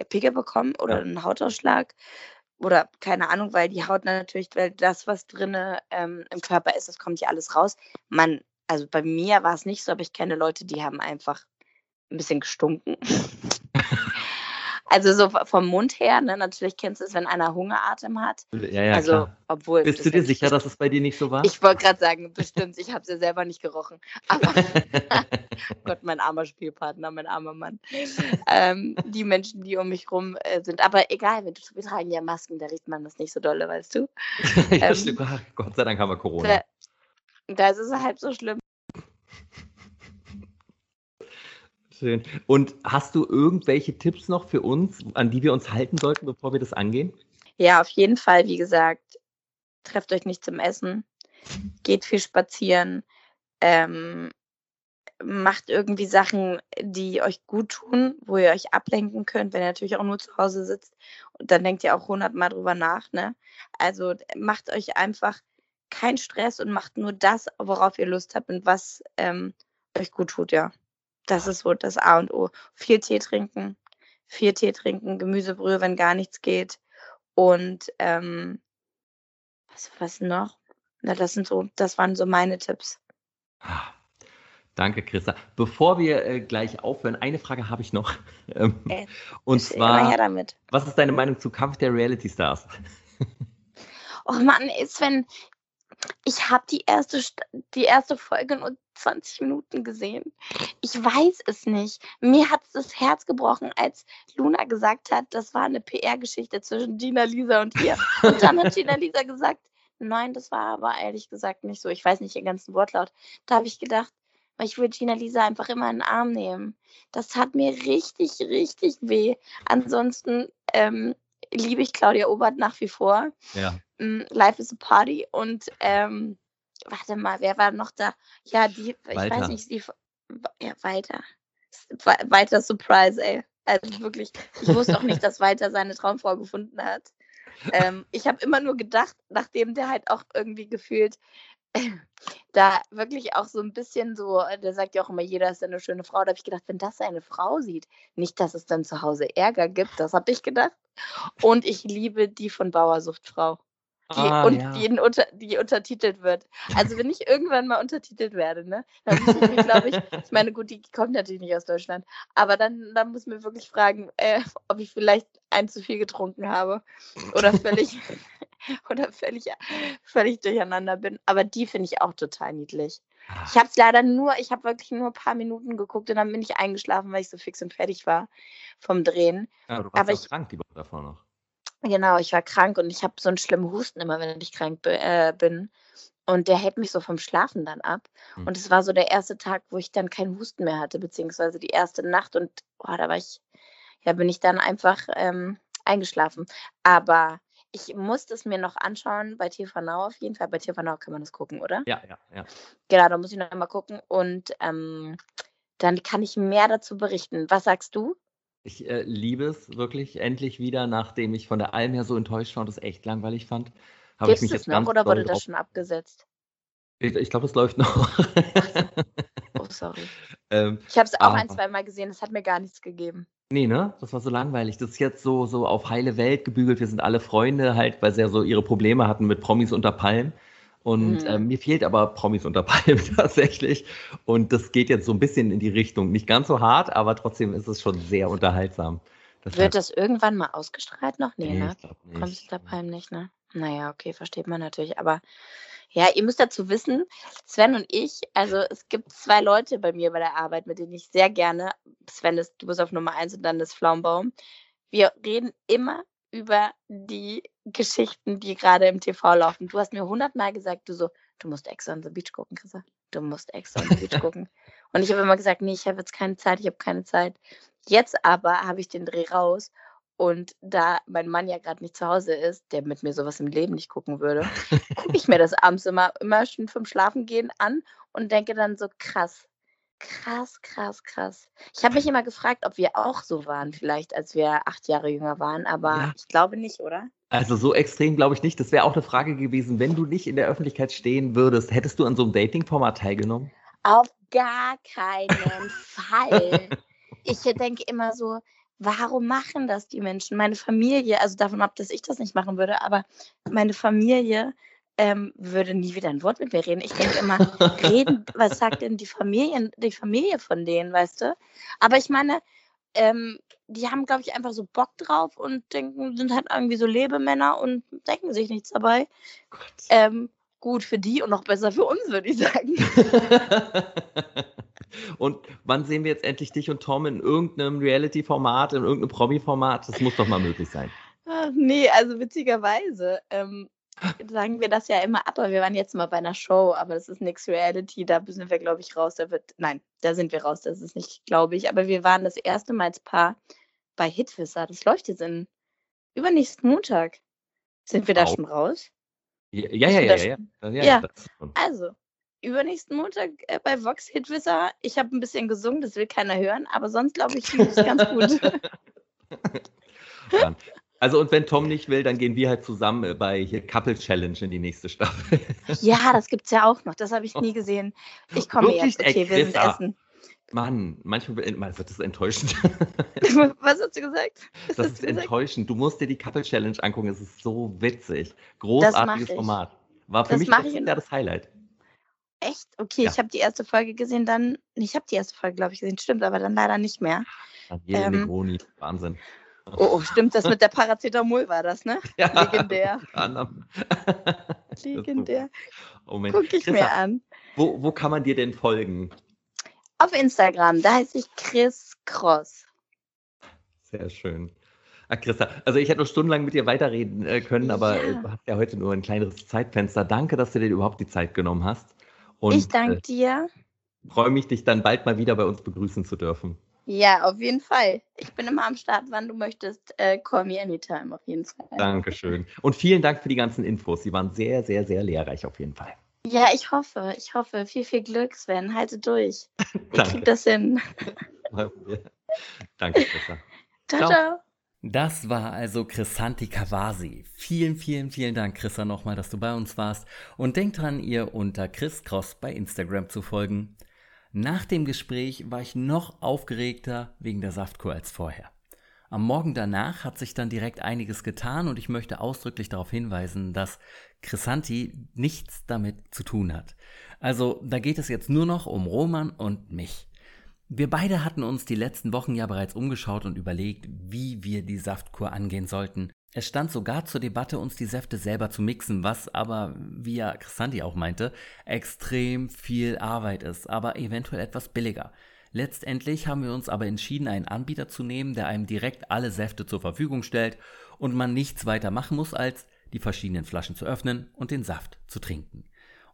Pickel bekommen oder Ja. einen Hautausschlag oder keine Ahnung, weil die Haut natürlich, weil das, was drinne ähm, im Körper ist, das kommt ja alles raus. Man, also bei mir war es nicht so, aber ich kenne Leute, die haben einfach ein bisschen gestunken. *laughs* also so vom Mund her, ne? Natürlich kennst du es, wenn einer Hungeratem hat. Ja, ja, also, klar. obwohl. Bist du dir sicher, dass es bei dir nicht so war? ich wollte gerade sagen, bestimmt, ich habe es ja selber nicht gerochen. Aber *laughs* *laughs* Gott, mein armer Spielpartner, mein armer Mann. Ähm, die Menschen, die um mich rum äh, sind. Aber egal, wir, wir tragen ja Masken, da riecht man das nicht so dolle, weißt du? *laughs* ja, ähm, stimmt. Ach, Gott sei Dank haben wir Corona. Da, da ist es halb so schlimm. Schön. Und hast du irgendwelche Tipps noch für uns, an die wir uns halten sollten, bevor wir das angehen? Ja, auf jeden Fall, wie gesagt, trefft euch nicht zum Essen, geht viel spazieren, ähm, macht irgendwie Sachen, die euch gut tun, wo ihr euch ablenken könnt, wenn ihr natürlich auch nur zu Hause sitzt. Und dann denkt ihr auch hundertmal drüber nach. Ne? Also macht euch einfach keinen Stress und macht nur das, worauf ihr Lust habt und was ähm, euch gut tut, ja. Das ist so das A und O. Viel Tee trinken, viel Tee trinken, Gemüsebrühe, wenn gar nichts geht. Und ähm, was, was noch? Na, das sind so, das waren so meine Tipps. Ah, Danke, Christa. Bevor wir äh, gleich aufhören, eine Frage habe ich noch. *laughs* Ähm, Äh, und zwar, was ist deine Meinung zu Kampf der Reality Stars? *laughs* Oh Mann, ist wenn ich habe die erste St- die erste Folge nur 20 Minuten gesehen. Ich weiß es nicht. Mir hat das Herz gebrochen, als Luna gesagt hat, das war eine PR-Geschichte zwischen Gina Lisa und ihr. Und dann hat Gina Lisa gesagt, nein, das war aber ehrlich gesagt nicht so. Ich weiß nicht den ganzen Wortlaut. Da habe ich gedacht, ich will Gina Lisa einfach immer in den Arm nehmen. Das hat mir richtig, richtig weh. Ansonsten ähm, liebe ich Claudia Obert nach wie vor. Ja. Mm, Life is a Party und ähm, warte mal, wer war noch da? Ja, die, ich Walter. weiß nicht, die, ja, weiter. Weiter Surprise, ey. Also wirklich, ich wusste auch nicht, *laughs* dass Walter seine Traumfrau gefunden hat. Ähm, ich habe immer nur gedacht, nachdem der halt auch irgendwie gefühlt *laughs* da wirklich auch so ein bisschen so, der sagt ja auch immer, jeder ist eine schöne Frau. Da habe ich gedacht, wenn das seine Frau sieht, nicht, dass es dann zu Hause Ärger gibt, das habe ich gedacht. Und ich liebe die von Bauersuchtfrau die, Ah, und ja. die, unter, die untertitelt wird. Also wenn ich irgendwann mal untertitelt werde, ne, dann muss ich mir, glaube ich, ich meine, gut, die kommt natürlich nicht aus Deutschland, aber dann, dann muss ich mir wirklich fragen, äh, ob ich vielleicht ein zu viel getrunken habe oder völlig, *laughs* *laughs* oder völlig, völlig durcheinander bin. Aber die finde ich auch total niedlich. Ich habe es leider nur, ich habe wirklich nur ein paar Minuten geguckt und dann bin ich eingeschlafen, weil ich so fix und fertig war vom Drehen. Ja, du warst aber ich- krank die Woche davor noch. Genau, ich war krank und ich habe so einen schlimmen Husten immer, wenn ich krank äh, bin. Und der hält mich so vom Schlafen dann ab. Hm. Und es war so der erste Tag, wo ich dann keinen Husten mehr hatte, beziehungsweise die erste Nacht. Und oh, da war ich, ja, bin ich dann einfach ähm, eingeschlafen. Aber ich musste es mir noch anschauen bei TV Now auf jeden Fall. Bei TV Now kann man das gucken, oder? Ja, ja, ja. Genau, da muss ich noch mal gucken. Und ähm, dann kann ich mehr dazu berichten. Was sagst du? Ich äh, liebe es wirklich endlich wieder, nachdem ich von der Alm her so enttäuscht war und es echt langweilig fand. Gibt es jetzt noch oder wurde das schon abgesetzt? Ich, ich glaube, es läuft noch. Oh, sorry. *laughs* ähm, Ich habe es auch ein, zwei Mal gesehen, es hat mir gar nichts gegeben. Nee, ne? Das war so langweilig. Das ist jetzt so, so auf heile Welt gebügelt. Wir sind alle Freunde halt, weil sie ja so ihre Probleme hatten mit Promis unter Palm. Und Mhm. ähm, mir fehlt aber Promis unter Palm *laughs* tatsächlich. Und das geht jetzt so ein bisschen in die Richtung. Nicht ganz so hart, aber trotzdem ist es schon sehr unterhaltsam. Deshalb- Wird das irgendwann mal ausgestrahlt noch? Nee, Nee, ne? nicht. unter Palm nicht, ne? Naja, okay, versteht man natürlich. Aber ja, ihr müsst dazu wissen, Sven und ich, also es gibt zwei Leute bei mir bei der Arbeit, mit denen ich sehr gerne, Sven ist, du bist auf Nummer eins und dann ist Flaumbaum. Wir reden immer über die Geschichten, die gerade im TV laufen. Du hast mir hundertmal gesagt, du so, du musst Ex on the Beach gucken, Chrissa. Du musst Ex on the Beach *laughs* gucken. Und ich habe immer gesagt, nee, ich habe jetzt keine Zeit, ich habe keine Zeit. Jetzt aber habe ich den Dreh raus und da mein Mann ja gerade nicht zu Hause ist, der mit mir sowas im Leben nicht gucken würde, *laughs* gucke ich mir das abends immer, immer schon vom Schlafengehen an und denke dann so krass, krass, krass, krass. Ich habe mich immer gefragt, ob wir auch so waren, vielleicht als wir acht Jahre jünger waren, aber Ja. ich glaube nicht, oder? Also so extrem glaube ich nicht. Das wäre auch eine Frage gewesen, wenn du nicht in der Öffentlichkeit stehen würdest, hättest du an so einem Dating-Format teilgenommen? Auf gar keinen Fall. *laughs* Ich denke immer so, warum machen das die Menschen? Meine Familie, also davon ab, dass ich das nicht machen würde, aber meine Familie ähm, würde nie wieder ein Wort mit mir reden. Ich denke immer, *laughs* reden, was sagt denn die Familie, die Familie von denen, weißt du? Aber ich meine, ähm, die haben, glaube ich, einfach so Bock drauf und denken, sind halt irgendwie so Lebemänner und denken sich nichts dabei. Ähm, gut für die und noch besser für uns, würde ich sagen. *laughs* *laughs* und wann sehen wir jetzt endlich dich und Tom in irgendeinem Reality-Format, in irgendeinem Promi-Format? Das muss doch mal möglich sein. Ach, nee, also witzigerweise ähm, sagen wir das ja immer ab, aber wir waren jetzt mal bei einer Show, aber das ist nichts Reality, da sind wir, glaube ich, raus. Da wird, nein, da sind wir raus, das ist nicht, glaube ich. Aber wir waren das erste Mal als Paar bei Hitwisser. Das läuft jetzt in übernächsten Montag. Sind wir da wow. schon raus? Ja, ja, ja, ja, ja, ja. ja. Also, übernächsten Montag äh, bei Vox Hitwisser. Ich habe ein bisschen gesungen, das will keiner hören, aber sonst glaube ich, lief es ganz gut. *laughs* Also und wenn Tom nicht will, dann gehen wir halt zusammen äh, bei hier Couple Challenge in die nächste Staffel. *laughs* Ja, das gibt es ja auch noch. Das habe ich nie gesehen. Ich komme jetzt. Okay, wir sind essen. Mann, manchmal wird das enttäuschend. *laughs* Was hast du gesagt? Was das ist gesagt? enttäuschend. Du musst dir die Couple Challenge angucken. Es ist so witzig. Großartiges Format. War für das mich das ja das Highlight. Echt? Okay, ja. ich habe die erste Folge gesehen, dann. Ich habe die erste Folge, glaube ich, gesehen, stimmt, aber dann leider nicht mehr. Daniele ähm, Negroni, Wahnsinn. Oh, oh, stimmt, das mit der Paracetamol war das, ne? *laughs* Ja, Legendär. *laughs* Legendär. Oh Mensch. Guck ich Christa, mir an. Wo, wo kann man dir denn folgen? Auf Instagram, da heiße ich Chris Cross. Sehr schön. Ach, Christa, also ich hätte noch stundenlang mit dir weiterreden äh, können, aber ja. du hast ja heute nur ein kleineres Zeitfenster. Danke, dass du dir überhaupt die Zeit genommen hast. Und, ich danke äh, dir. Freue mich, dich dann bald mal wieder bei uns begrüßen zu dürfen. Ja, auf jeden Fall. Ich bin immer am Start, wann du möchtest. Äh, call me anytime, auf jeden Fall. Dankeschön. Und vielen Dank für die ganzen Infos. Sie waren sehr, sehr, sehr lehrreich auf jeden Fall. Ja, ich hoffe, ich hoffe. Viel, viel Glück, Sven. Halte durch. *laughs* Ich krieg das hin. *laughs* Danke, Christa. Ciao, ciao, ciao. Das war also Chrisanti Kawasi. Vielen, vielen, vielen Dank, Chrissa, nochmal, dass du bei uns warst. Und denkt dran, ihr unter Chris Cross bei Instagram zu folgen. Nach dem Gespräch war ich noch aufgeregter wegen der Saftkur als vorher. Am Morgen danach hat sich dann direkt einiges getan und ich möchte ausdrücklich darauf hinweisen, dass Chrisanti nichts damit zu tun hat. Also da geht es jetzt nur noch um Roman und mich. Wir beide hatten uns die letzten Wochen ja bereits umgeschaut und überlegt, wie wir die Saftkur angehen sollten. Es stand sogar zur Debatte, uns die Säfte selber zu mixen, was aber, wie ja Chrisanti auch meinte, extrem viel Arbeit ist, aber eventuell etwas billiger. Letztendlich haben wir uns aber entschieden, einen Anbieter zu nehmen, der einem direkt alle Säfte zur Verfügung stellt und man nichts weiter machen muss, als die verschiedenen Flaschen zu öffnen und den Saft zu trinken.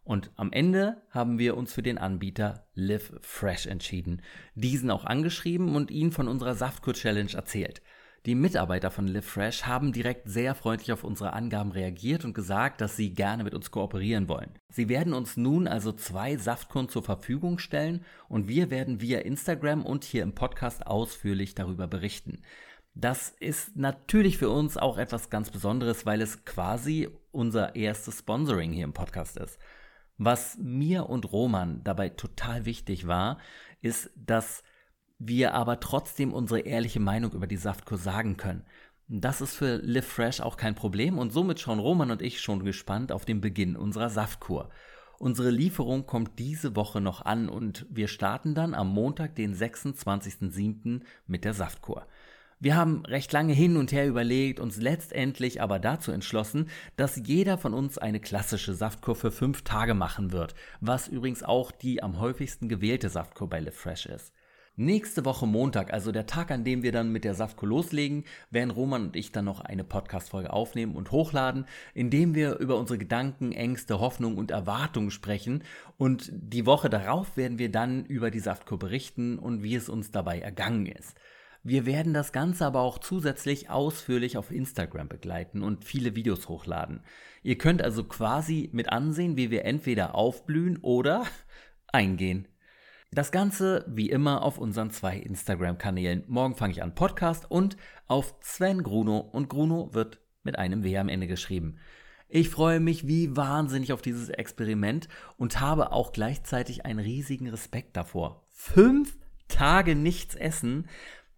Und am Ende haben wir uns für den Anbieter Live Fresh entschieden, diesen auch angeschrieben und ihnen von unserer Saftkur-Challenge erzählt. Die Mitarbeiter von Live Fresh haben direkt sehr freundlich auf unsere Angaben reagiert und gesagt, dass sie gerne mit uns kooperieren wollen. Sie werden uns nun also zwei Saftkuren zur Verfügung stellen und wir werden via Instagram und hier im Podcast ausführlich darüber berichten. Das ist natürlich für uns auch etwas ganz Besonderes, weil es quasi unser erstes Sponsoring hier im Podcast ist. Was mir und Roman dabei total wichtig war, ist, dass wir aber trotzdem unsere ehrliche Meinung über die Saftkur sagen können. Das ist für Live Fresh auch kein Problem und somit schauen Roman und ich schon gespannt auf den Beginn unserer Saftkur. Unsere Lieferung kommt diese Woche noch an und wir starten dann am Montag, den 26.07. mit der Saftkur. Wir haben recht lange hin und her überlegt, uns letztendlich aber dazu entschlossen, dass jeder von uns eine klassische Saftkur für fünf Tage machen wird, was übrigens auch die am häufigsten gewählte Saftkur bei Live Fresh ist. Nächste Woche Montag, also der Tag, an dem wir dann mit der Saftkur loslegen, werden Roman und ich dann noch eine Podcast-Folge aufnehmen und hochladen, in dem wir über unsere Gedanken, Ängste, Hoffnungen und Erwartungen sprechen. Und die Woche darauf werden wir dann über die Saftkur berichten und wie es uns dabei ergangen ist. Wir werden das Ganze aber auch zusätzlich ausführlich auf Instagram begleiten und viele Videos hochladen. Ihr könnt also quasi mit ansehen, wie wir entweder aufblühen oder *laughs* eingehen. Das Ganze wie immer auf unseren zwei Instagram-Kanälen. Morgen fange ich an Podcast und auf Sven Gruno und Gruno wird mit einem W am Ende geschrieben. Ich freue mich wie wahnsinnig auf dieses Experiment und habe auch gleichzeitig einen riesigen Respekt davor. Fünf Tage nichts essen,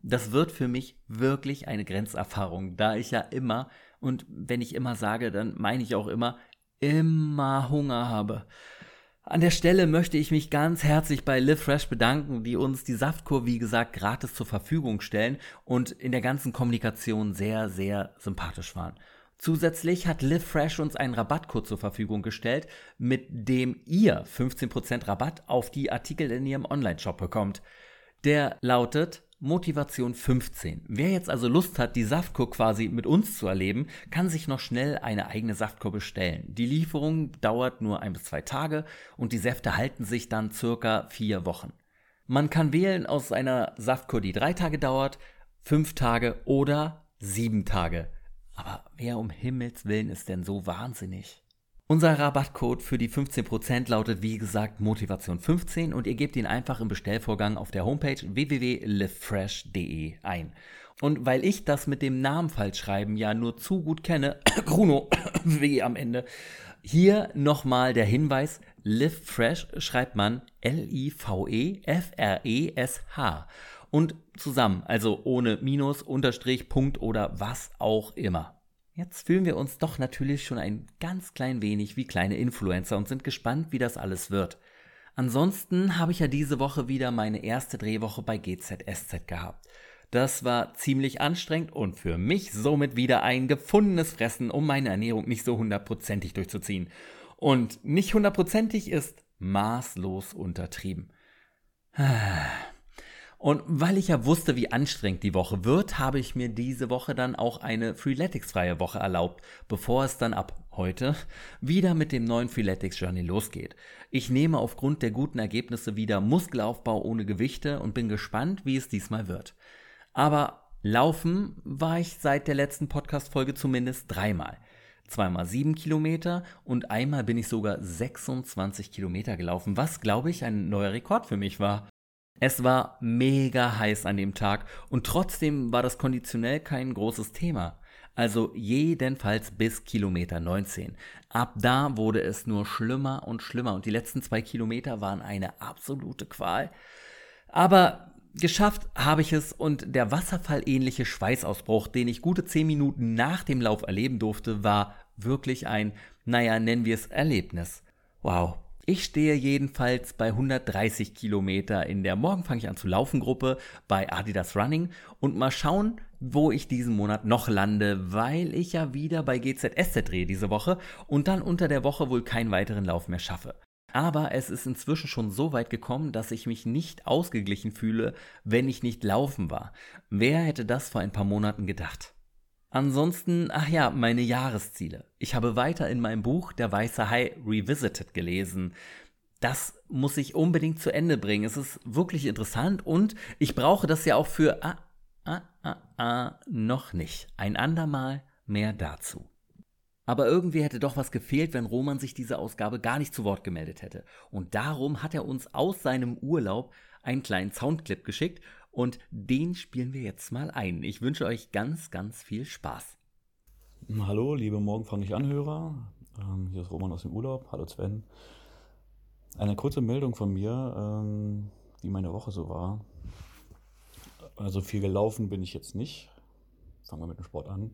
das wird für mich wirklich eine Grenzerfahrung, da ich ja immer, und wenn ich immer sage, dann meine ich auch immer, immer Hunger habe. An der Stelle möchte ich mich ganz herzlich bei Live Fresh bedanken, die uns die Saftkur, wie gesagt, gratis zur Verfügung stellen und in der ganzen Kommunikation sehr, sehr sympathisch waren. Zusätzlich hat Live Fresh uns einen Rabattcode zur Verfügung gestellt, mit dem ihr 15% Rabatt auf die Artikel in ihrem Online-Shop bekommt. Der lautet Motivation 15. Wer jetzt also Lust hat, die Saftkur quasi mit uns zu erleben, kann sich noch schnell eine eigene Saftkur bestellen. Die Lieferung dauert nur ein bis zwei Tage und die Säfte halten sich dann circa vier Wochen. Man kann wählen aus einer Saftkur, die drei Tage dauert, fünf Tage oder sieben Tage. Aber wer um Himmels Willen ist denn so wahnsinnig? Unser Rabattcode für die 15% lautet wie gesagt Motivation15 und ihr gebt ihn einfach im Bestellvorgang auf der Homepage www.livefresh.de ein. Und weil ich das mit dem Namen falsch schreiben ja nur zu gut kenne, *coughs* Bruno, *coughs* W am Ende, hier nochmal der Hinweis, Live schreibt man L-I-V-E-F-R-E-S-H und zusammen, also ohne Minus, Unterstrich, Punkt oder was auch immer. Jetzt fühlen wir uns doch natürlich schon ein ganz klein wenig wie kleine Influencer und sind gespannt, wie das alles wird. Ansonsten habe ich ja diese Woche wieder meine erste Drehwoche bei GZSZ gehabt. Das war ziemlich anstrengend und für mich somit wieder ein gefundenes Fressen, um meine Ernährung nicht so hundertprozentig durchzuziehen. Und nicht hundertprozentig ist maßlos untertrieben. Und weil ich ja wusste, wie anstrengend die Woche wird, habe ich mir diese Woche dann auch eine Freeletics-freie Woche erlaubt, bevor es dann ab heute wieder mit dem neuen Freeletics Journey losgeht. Ich nehme aufgrund der guten Ergebnisse wieder Muskelaufbau ohne Gewichte und bin gespannt, wie es diesmal wird. Aber laufen war ich seit der letzten Podcast-Folge zumindest dreimal zweimal sieben Kilometer und einmal bin ich sogar 26 Kilometer gelaufen, was glaube ich ein neuer Rekord für mich war. Es war mega heiß an dem Tag und trotzdem war das konditionell kein großes Thema. Also jedenfalls bis Kilometer 19. Ab da wurde es nur schlimmer und schlimmer und die letzten zwei Kilometer waren eine absolute Qual. Aber geschafft habe ich es und der wasserfallähnliche Schweißausbruch, den ich gute zehn Minuten nach dem Lauf erleben durfte, war wirklich ein, naja, nennen wir es Erlebnis. Wow, ich stehe jedenfalls bei 130 Kilometer in der Morgen fange ich an zu laufen Gruppe bei Adidas Running und mal schauen, wo ich diesen Monat noch lande, weil ich ja wieder bei GZSZ drehe diese Woche und dann unter der Woche wohl keinen weiteren Lauf mehr schaffe. Aber es ist inzwischen schon so weit gekommen, dass ich mich nicht ausgeglichen fühle, wenn ich nicht laufen war. Wer hätte das vor ein paar Monaten gedacht? Ansonsten, ach ja, meine Jahresziele. Ich habe weiter in meinem Buch Der Weiße Hai Revisited gelesen. Das muss ich unbedingt zu Ende bringen. Es ist wirklich interessant und ich brauche das ja auch für ah, ah, ah, ah, noch nicht. Ein andermal mehr dazu. Aber irgendwie hätte doch was gefehlt, wenn Roman sich diese Ausgabe gar nicht zu Wort gemeldet hätte. Und darum hat er uns aus seinem Urlaub einen kleinen Soundclip geschickt und den spielen wir jetzt mal ein. Ich wünsche euch ganz, ganz viel Spaß. Hallo, liebe Morgen fange ich Anhörer. Ähm, hier ist Roman aus dem Urlaub. Hallo Sven. Eine kurze Meldung von mir, ähm, wie meine Woche so war. Also viel gelaufen bin ich jetzt nicht. Fangen wir mit dem Sport an.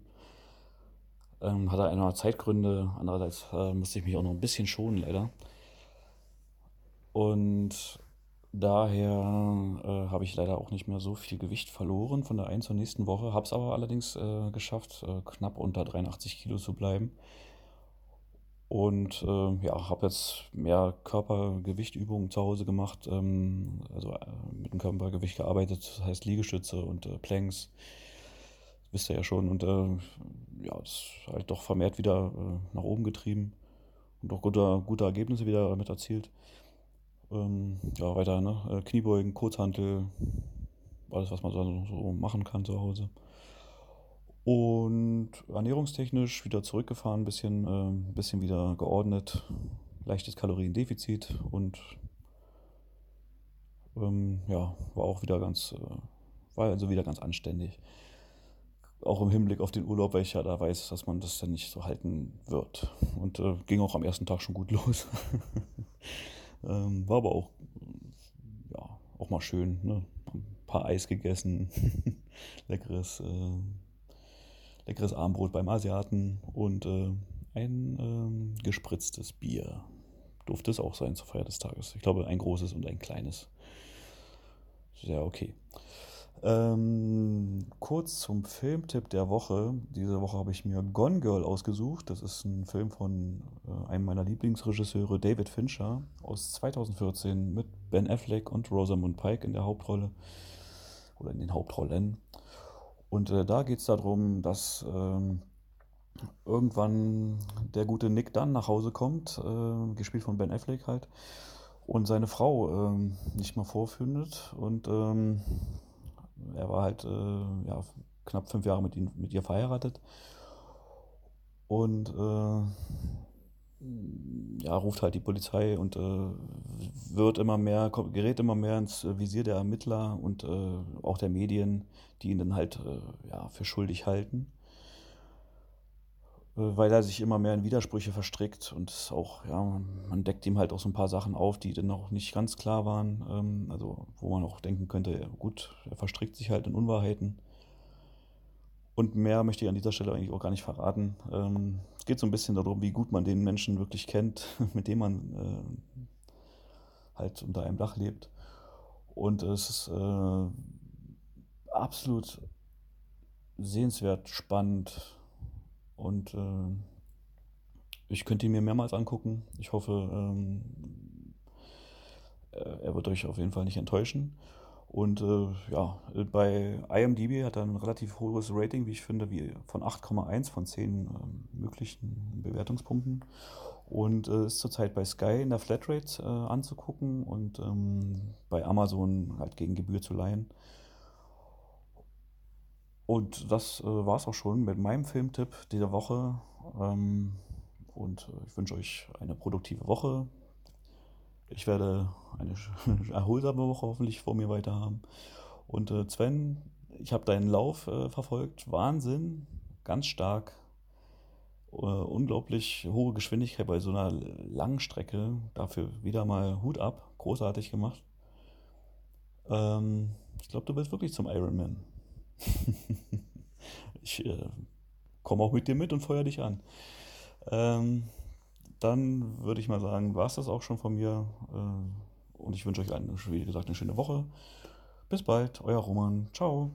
Ähm, hatte einerseits Zeitgründe, andererseits äh, musste ich mich auch noch ein bisschen schonen, leider. Und Daher äh, habe ich leider auch nicht mehr so viel Gewicht verloren von der einen zur nächsten Woche, habe es aber allerdings äh, geschafft, äh, knapp unter 83 Kilo zu bleiben. Und äh, ja, habe jetzt mehr Körpergewichtübungen zu Hause gemacht, ähm, also äh, mit dem Körpergewicht gearbeitet, das heißt Liegestütze und äh, Planks. Wisst ihr ja schon. Und ja, das ist halt doch vermehrt wieder nach oben getrieben und auch gute, gute Ergebnisse wieder damit erzielt. Ähm, ja, weiter, ne? Äh, Kniebeugen, Kurzhantel, alles, was man so machen kann zu Hause. Und ernährungstechnisch wieder zurückgefahren, ein bisschen, äh, bisschen wieder geordnet, leichtes Kaloriendefizit und ähm, ja, war auch wieder ganz, äh, war also wieder ganz anständig. auch im Hinblick auf den Urlaub, ich ja da weiß, dass man das dann nicht so halten wird. Und äh, ging auch am ersten Tag schon gut *laughs* los. Ähm, war aber auch, ja, auch mal schön. Ne? Ein paar Eis gegessen, *laughs* leckeres, äh, leckeres Armbrot beim Asiaten und äh, ein ähm, gespritztes Bier. Durfte es auch sein zur Feier des Tages. Ich glaube, ein großes und ein kleines. Sehr okay. Ähm, kurz zum Filmtipp der Woche. Diese Woche habe ich mir Gone Girl ausgesucht. Das ist ein Film von äh, einem meiner Lieblingsregisseure, David Fincher, aus 2014 mit Ben Affleck und Rosamund Pike in der Hauptrolle oder in den Hauptrollen. Und äh, da geht es darum, dass ähm, irgendwann der gute Nick Dunn nach Hause kommt, äh, gespielt von Ben Affleck halt, und seine Frau ähm, nicht mal vorfindet und ähm, er war halt äh, ja, knapp fünf Jahre mit, ihn, mit ihr verheiratet. Und äh, ja, ruft halt die Polizei und äh, wird immer mehr, gerät immer mehr ins Visier der Ermittler und äh, auch der Medien, die ihn dann halt äh, ja, für schuldig halten. Weil er sich immer mehr in Widersprüche verstrickt und auch, ja, man deckt ihm halt auch so ein paar Sachen auf, die dann noch nicht ganz klar waren. Ähm, also, wo man auch denken könnte, gut, er verstrickt sich halt in Unwahrheiten. Und mehr möchte ich an dieser Stelle eigentlich auch gar nicht verraten. Ähm, es geht so ein bisschen darum, wie gut man den Menschen wirklich kennt, *laughs* mit dem man äh, halt unter einem Dach lebt. Und es ist äh, absolut sehenswert, spannend und äh, ich könnte ihn mir mehrmals angucken. Ich hoffe, ähm, er wird euch auf jeden Fall nicht enttäuschen. Und äh, ja, bei IMDb hat er ein relativ hohes Rating, wie ich finde, wie von 8,1 von 10 ähm, möglichen Bewertungspunkten. Und äh, ist zurzeit bei Sky in der Flatrate äh, anzugucken und ähm, bei Amazon halt gegen Gebühr zu leihen. Und das äh, war es auch schon mit meinem Filmtipp dieser Woche. Ähm, und äh, ich wünsche euch eine produktive Woche. Ich werde eine *laughs* erholsame Woche hoffentlich vor mir weiter haben. Und äh, Sven, ich habe deinen Lauf äh, verfolgt. Wahnsinn, ganz stark. Äh, unglaublich hohe Geschwindigkeit bei so einer langen Strecke. Dafür wieder mal Hut ab. Großartig gemacht. Ähm, ich glaube, du bist wirklich zum Ironman. *laughs* ich äh, komme auch mit dir mit und feuer dich an. Ähm, dann würde ich mal sagen, war es das auch schon von mir. Äh, und ich wünsche euch, eine, wie gesagt, eine schöne Woche. Bis bald, euer Roman. Ciao.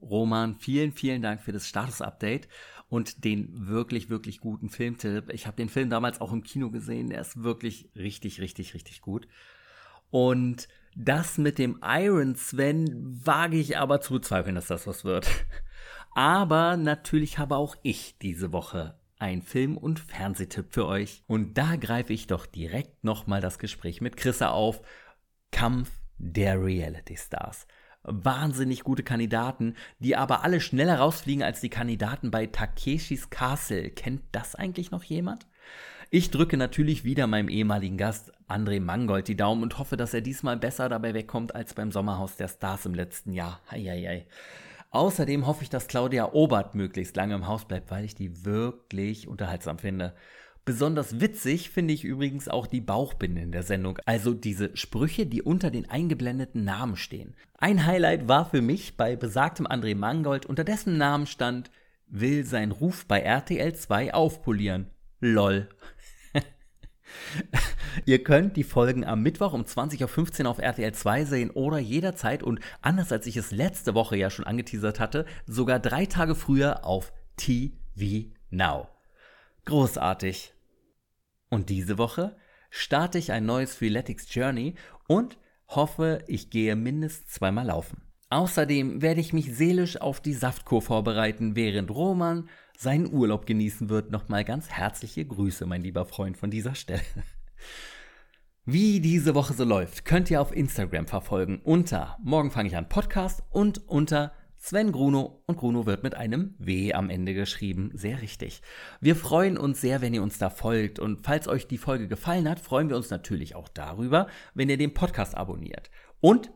Roman, vielen, vielen Dank für das Status-Update und den wirklich, wirklich guten Filmtipp. Ich habe den Film damals auch im Kino gesehen. Der ist wirklich richtig, richtig, richtig gut. Und das mit dem Iron Sven wage ich aber zu bezweifeln, dass das was wird. Aber natürlich habe auch ich diese Woche ein Film- und Fernsehtipp für euch. Und da greife ich doch direkt nochmal das Gespräch mit Chrissa auf. Kampf der Reality Stars. Wahnsinnig gute Kandidaten, die aber alle schneller rausfliegen als die Kandidaten bei Takeshis Castle. Kennt das eigentlich noch jemand? Ich drücke natürlich wieder meinem ehemaligen Gast André Mangold die Daumen und hoffe, dass er diesmal besser dabei wegkommt als beim Sommerhaus der Stars im letzten Jahr. Heieiei. Außerdem hoffe ich, dass Claudia Obert möglichst lange im Haus bleibt, weil ich die wirklich unterhaltsam finde. Besonders witzig finde ich übrigens auch die Bauchbinde in der Sendung, also diese Sprüche, die unter den eingeblendeten Namen stehen. Ein Highlight war für mich bei besagtem André Mangold, unter dessen Namen stand, will sein Ruf bei RTL 2 aufpolieren. LOL. *laughs* Ihr könnt die Folgen am Mittwoch um 20.15 Uhr auf RTL 2 sehen oder jederzeit und anders als ich es letzte Woche ja schon angeteasert hatte, sogar drei Tage früher auf TV Now. Großartig. Und diese Woche starte ich ein neues Freeletics Journey und hoffe, ich gehe mindestens zweimal laufen. Außerdem werde ich mich seelisch auf die Saftkur vorbereiten, während Roman seinen Urlaub genießen wird. Nochmal ganz herzliche Grüße, mein lieber Freund, von dieser Stelle. Wie diese Woche so läuft, könnt ihr auf Instagram verfolgen unter Morgen fange ich an Podcast und unter Sven Gruno und Gruno wird mit einem W am Ende geschrieben. Sehr richtig. Wir freuen uns sehr, wenn ihr uns da folgt und falls euch die Folge gefallen hat, freuen wir uns natürlich auch darüber, wenn ihr den Podcast abonniert und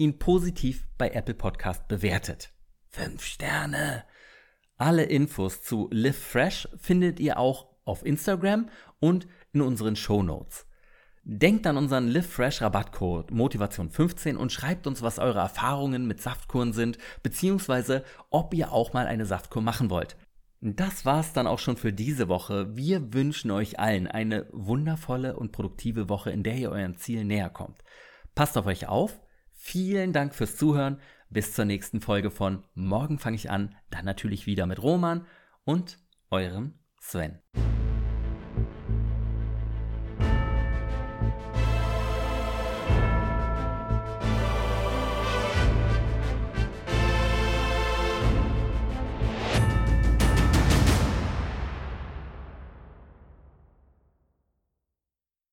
ihn positiv bei Apple Podcast bewertet. 5 Sterne. Alle Infos zu Live Fresh findet ihr auch auf Instagram und in unseren Show Notes. Denkt an unseren Live Fresh Rabattcode Motivation15 und schreibt uns, was eure Erfahrungen mit Saftkuren sind, beziehungsweise ob ihr auch mal eine Saftkur machen wollt. Das war's dann auch schon für diese Woche. Wir wünschen euch allen eine wundervolle und produktive Woche, in der ihr euren Ziel näher kommt. Passt auf euch auf. Vielen Dank fürs Zuhören. Bis zur nächsten Folge von Morgen fange ich an. Dann natürlich wieder mit Roman und eurem Sven.